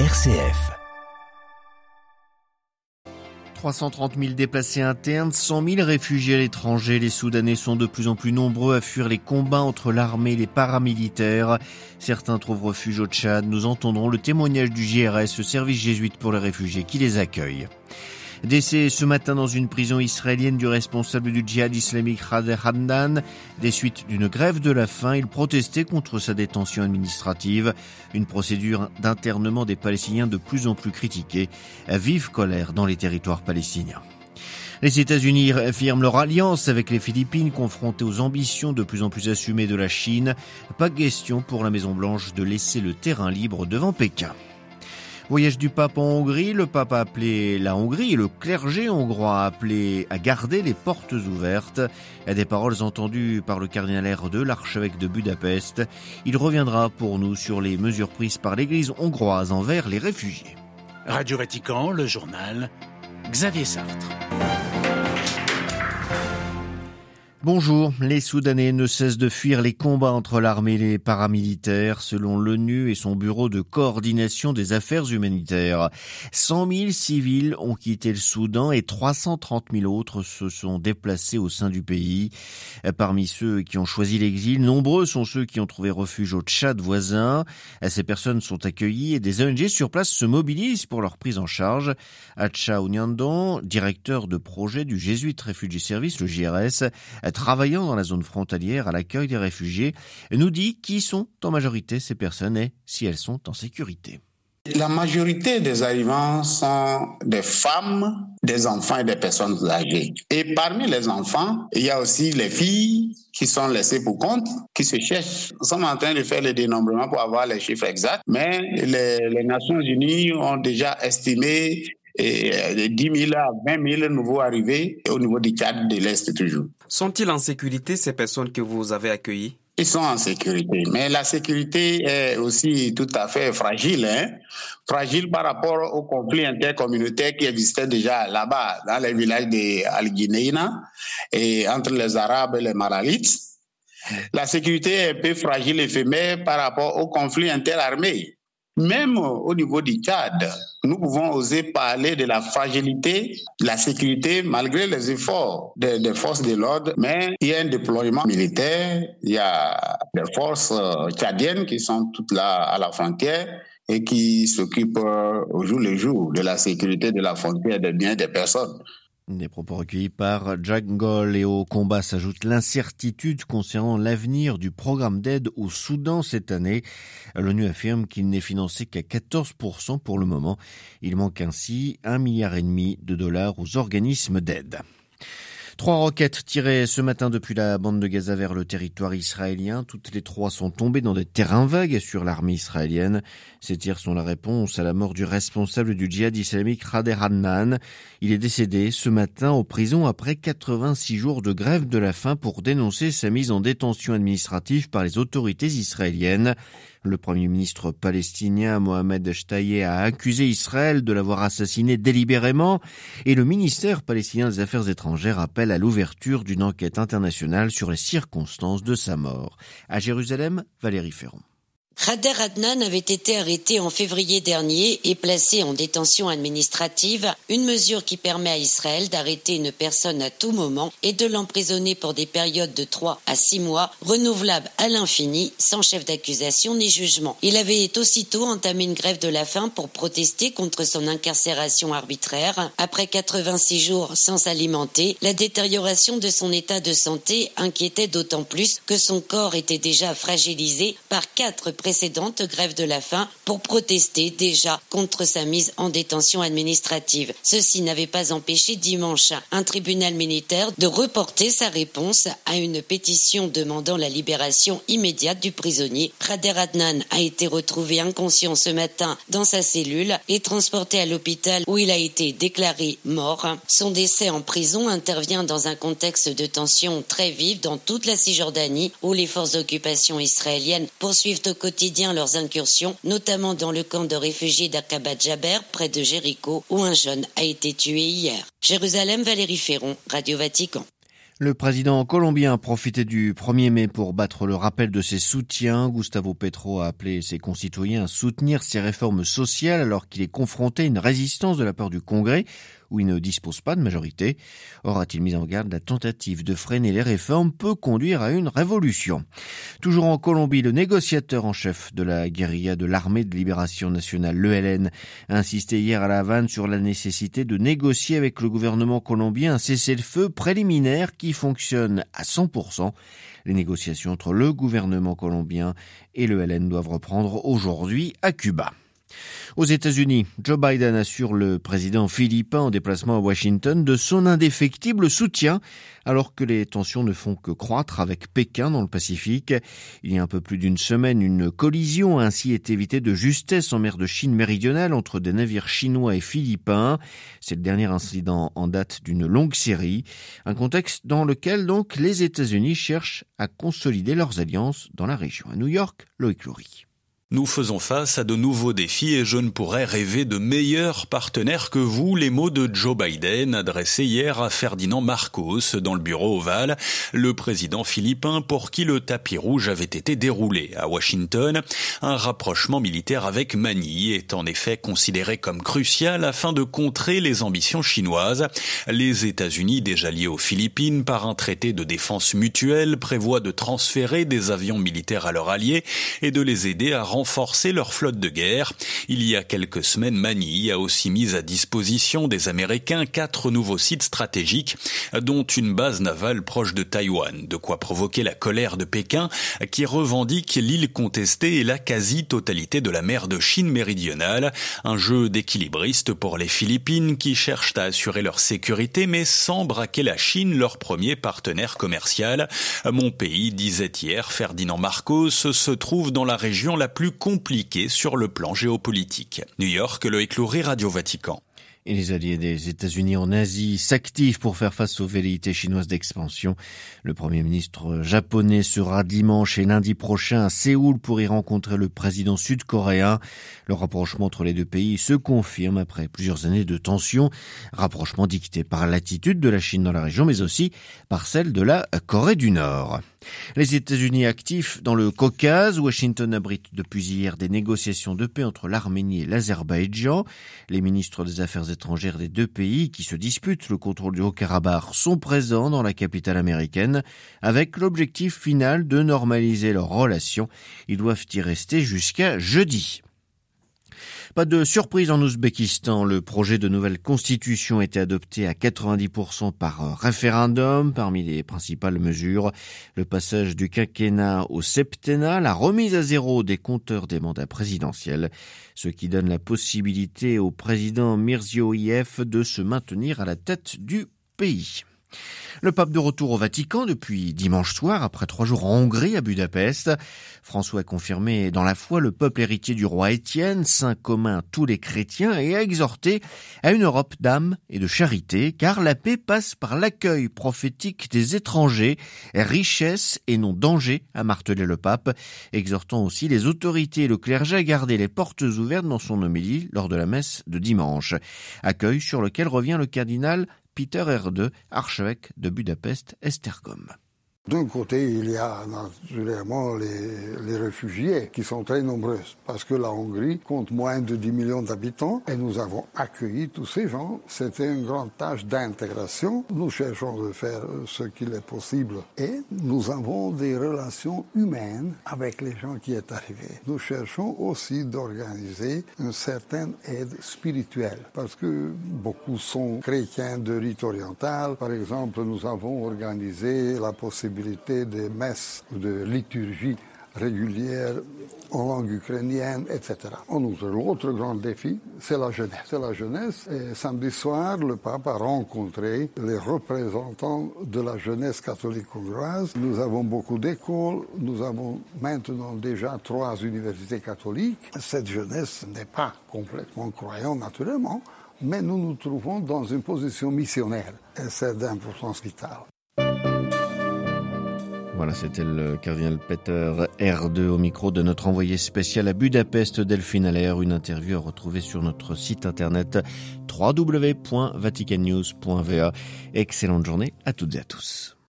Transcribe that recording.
RCF. 330 000 déplacés internes, 100 000 réfugiés à l'étranger. Les Soudanais sont de plus en plus nombreux à fuir les combats entre l'armée et les paramilitaires. Certains trouvent refuge au Tchad. Nous entendrons le témoignage du GRS, le service jésuite pour les réfugiés, qui les accueille. Décès ce matin dans une prison israélienne du responsable du djihad islamique Khader Hadnan. Des suites d'une grève de la faim, il protestait contre sa détention administrative. Une procédure d'internement des Palestiniens de plus en plus critiquée. Vive colère dans les territoires palestiniens. Les États-Unis affirment leur alliance avec les Philippines confrontées aux ambitions de plus en plus assumées de la Chine. Pas question pour la Maison-Blanche de laisser le terrain libre devant Pékin. Voyage du pape en Hongrie, le pape a appelé la Hongrie et le clergé hongrois a appelé à garder les portes ouvertes. Des paroles entendues par le cardinal R2, l'archevêque de Budapest. Il reviendra pour nous sur les mesures prises par l'église hongroise envers les réfugiés. Radio Vatican, le journal, Xavier Sartre. Bonjour, les Soudanais ne cessent de fuir les combats entre l'armée et les paramilitaires, selon l'ONU et son bureau de coordination des affaires humanitaires. 100 000 civils ont quitté le Soudan et 330 000 autres se sont déplacés au sein du pays. Parmi ceux qui ont choisi l'exil, nombreux sont ceux qui ont trouvé refuge au Tchad voisin. Ces personnes sont accueillies et des ONG sur place se mobilisent pour leur prise en charge. Acha Ounyandon, directeur de projet du Jésuite Refugee Service, le JRS, travaillant dans la zone frontalière à l'accueil des réfugiés, nous dit qui sont en majorité ces personnes et si elles sont en sécurité. La majorité des arrivants sont des femmes, des enfants et des personnes âgées. Et parmi les enfants, il y a aussi les filles qui sont laissées pour compte, qui se cherchent. Nous sommes en train de faire le dénombrement pour avoir les chiffres exacts, mais les, Nations Unies ont déjà estimé et de 10 000 à 20 000 nouveaux arrivés au niveau du Tchad de l'Est toujours. Sont-ils en sécurité ces personnes que vous avez accueillies? Ils sont en sécurité, mais la sécurité est aussi tout à fait fragile, hein? fragile par rapport au conflit intercommunautaire qui existait déjà là-bas, dans les villages de Al-Guinéina, et entre les Arabes et les Maralites. La sécurité est un peu fragile, éphémère par rapport au conflit interarmé. Même au niveau du Tchad, nous pouvons oser parler de la fragilité, de la sécurité, malgré les efforts des, forces de l'ordre. Mais il y a un déploiement militaire, il y a des forces tchadiennes qui sont toutes là à la frontière et qui s'occupent au jour le jour de la sécurité de la frontière des biens des personnes. Des propos recueillis par Jack Goll et au combat s'ajoute l'incertitude concernant l'avenir du programme d'aide au Soudan cette année. L'ONU affirme qu'il n'est financé qu'à 14% pour le moment. Il manque ainsi un milliard et demi de dollars aux organismes d'aide. Trois roquettes tirées ce matin depuis la bande de Gaza vers le territoire israélien. Toutes les trois sont tombées dans des terrains vagues sur l'armée israélienne. Ces tirs sont la réponse à la mort du responsable du djihad islamique Khader Hannan. Il est décédé ce matin en prison après 86 jours de grève de la faim pour dénoncer sa mise en détention administrative par les autorités israéliennes. Le premier ministre palestinien Mohamed Shtaye a accusé Israël de l'avoir assassiné délibérément et le ministère palestinien des Affaires étrangères appelle à l'ouverture d'une enquête internationale sur les circonstances de sa mort. À Jérusalem, Valérie Ferron. Khader Adnan avait été arrêté en février dernier et placé en détention administrative, une mesure qui permet à Israël d'arrêter une personne à tout moment et de l'emprisonner pour des périodes de 3 à 6 mois, renouvelables à l'infini, sans chef d'accusation ni jugement. Il avait aussitôt entamé une grève de la faim pour protester contre son incarcération arbitraire. Après 86 jours sans s'alimenter, la détérioration de son état de santé inquiétait d'autant plus que son corps était déjà fragilisé par quatre précédente grève de la faim pour protester déjà contre sa mise en détention administrative. Ceci n'avait pas empêché dimanche un tribunal militaire de reporter sa réponse à une pétition demandant la libération immédiate du prisonnier. Prader Adnan a été retrouvé inconscient ce matin dans sa cellule et transporté à l'hôpital où il a été déclaré mort. Son décès en prison intervient dans un contexte de tension très vive dans toute la Cisjordanie où les forces d'occupation israéliennes poursuivent au quotidien quotidien leurs incursions, notamment dans le camp de réfugiés Jaber, près de Jéricho, où un jeune a été tué hier. Jérusalem, Valérie Ferron, Radio Vatican. Le président colombien a profité du 1er mai pour battre le rappel de ses soutiens. Gustavo Petro a appelé ses concitoyens à soutenir ses réformes sociales alors qu'il est confronté à une résistance de la part du Congrès où il ne dispose pas de majorité. Aura-t-il mis en garde la tentative de freiner les réformes peut conduire à une révolution. Toujours en Colombie, le négociateur en chef de la guérilla de l'armée de libération nationale, l'ELN, a insisté hier à La Havane sur la nécessité de négocier avec le gouvernement colombien un cessez-le-feu préliminaire qui fonctionne à 100%. Les négociations entre le gouvernement colombien et l'ELN doivent reprendre aujourd'hui à Cuba. Aux États-Unis, Joe Biden assure le président philippin en déplacement à Washington de son indéfectible soutien alors que les tensions ne font que croître avec Pékin dans le Pacifique. Il y a un peu plus d'une semaine, une collision a ainsi été évitée de justesse en mer de Chine méridionale entre des navires chinois et philippins. C'est le dernier incident en date d'une longue série, un contexte dans lequel donc les États-Unis cherchent à consolider leurs alliances dans la région. À New York, Loïc Loury. Nous faisons face à de nouveaux défis et je ne pourrais rêver de meilleurs partenaires que vous, les mots de Joe Biden adressés hier à Ferdinand Marcos dans le bureau ovale, le président philippin pour qui le tapis rouge avait été déroulé à Washington. Un rapprochement militaire avec Manille est en effet considéré comme crucial afin de contrer les ambitions chinoises. Les États-Unis, déjà liés aux Philippines par un traité de défense mutuelle, prévoient de transférer des avions militaires à leurs alliés et de les aider à renforcer renforcer leur flotte de guerre. Il y a quelques semaines, Manille a aussi mis à disposition des Américains quatre nouveaux sites stratégiques, dont une base navale proche de Taïwan, de quoi provoquer la colère de Pékin, qui revendique l'île contestée et la quasi-totalité de la mer de Chine méridionale, un jeu d'équilibriste pour les Philippines qui cherchent à assurer leur sécurité mais sans braquer la Chine, leur premier partenaire commercial. Mon pays, disait hier Ferdinand Marcos, se trouve dans la région la plus compliqué sur le plan géopolitique. New York, le écloury Radio Vatican. Et les alliés des États-Unis en Asie s'activent pour faire face aux velléités chinoises d'expansion. Le Premier ministre japonais sera dimanche et lundi prochain à Séoul pour y rencontrer le président sud-coréen. Le rapprochement entre les deux pays se confirme après plusieurs années de tensions, rapprochement dicté par l'attitude de la Chine dans la région, mais aussi par celle de la Corée du Nord. Les États-Unis actifs dans le Caucase, Washington abrite depuis hier des négociations de paix entre l'Arménie et l'Azerbaïdjan. Les ministres des Affaires étrangères des deux pays qui se disputent le contrôle du Haut-Karabakh sont présents dans la capitale américaine avec l'objectif final de normaliser leurs relations. Ils doivent y rester jusqu'à jeudi. Pas de surprise en Ouzbékistan, le projet de nouvelle constitution a été adopté à 90% par référendum. Parmi les principales mesures, le passage du quinquennat au septennat, la remise à zéro des compteurs des mandats présidentiels, ce qui donne la possibilité au président Mirziyoyev de se maintenir à la tête du pays. Le pape de retour au Vatican depuis dimanche soir, après trois jours en Hongrie, à Budapest. François a confirmé dans la foi le peuple héritier du roi Étienne, saint commun tous les chrétiens, et a exhorté à une Europe d'âme et de charité, car la paix passe par l'accueil prophétique des étrangers, richesse et non danger, a martelé le pape, exhortant aussi les autorités et le clergé à garder les portes ouvertes dans son homélie lors de la messe de dimanche. Accueil sur lequel revient le cardinal Peter Erde, archevêque de Budapest-Estergom. D'un côté, il y a naturellement les, réfugiés qui sont très nombreux parce que la Hongrie compte moins de 10 millions d'habitants et nous avons accueilli tous ces gens. C'était une grande tâche d'intégration. Nous cherchons de faire ce qu'il est possible et nous avons des relations humaines avec les gens qui sont arrivés. Nous cherchons aussi d'organiser une certaine aide spirituelle parce que beaucoup sont chrétiens de rite oriental. Par exemple, nous avons organisé la possibilité des messes de liturgie régulière en langue ukrainienne, etc. En outre, l'autre grand défi, c'est la jeunesse. Samedi soir, le pape a rencontré les représentants de la jeunesse catholique hongroise. Nous avons beaucoup d'écoles. Nous avons maintenant déjà trois universités catholiques. Cette jeunesse n'est pas complètement croyante, naturellement, mais nous nous trouvons dans une position missionnaire. Et c'est d'importance vitale. Voilà, c'était le cardinal Peter R2 au micro de notre envoyé spécial à Budapest, Delphine Allaire. Une interview à retrouver sur notre site internet www.vaticannews.va. Excellente journée à toutes et à tous.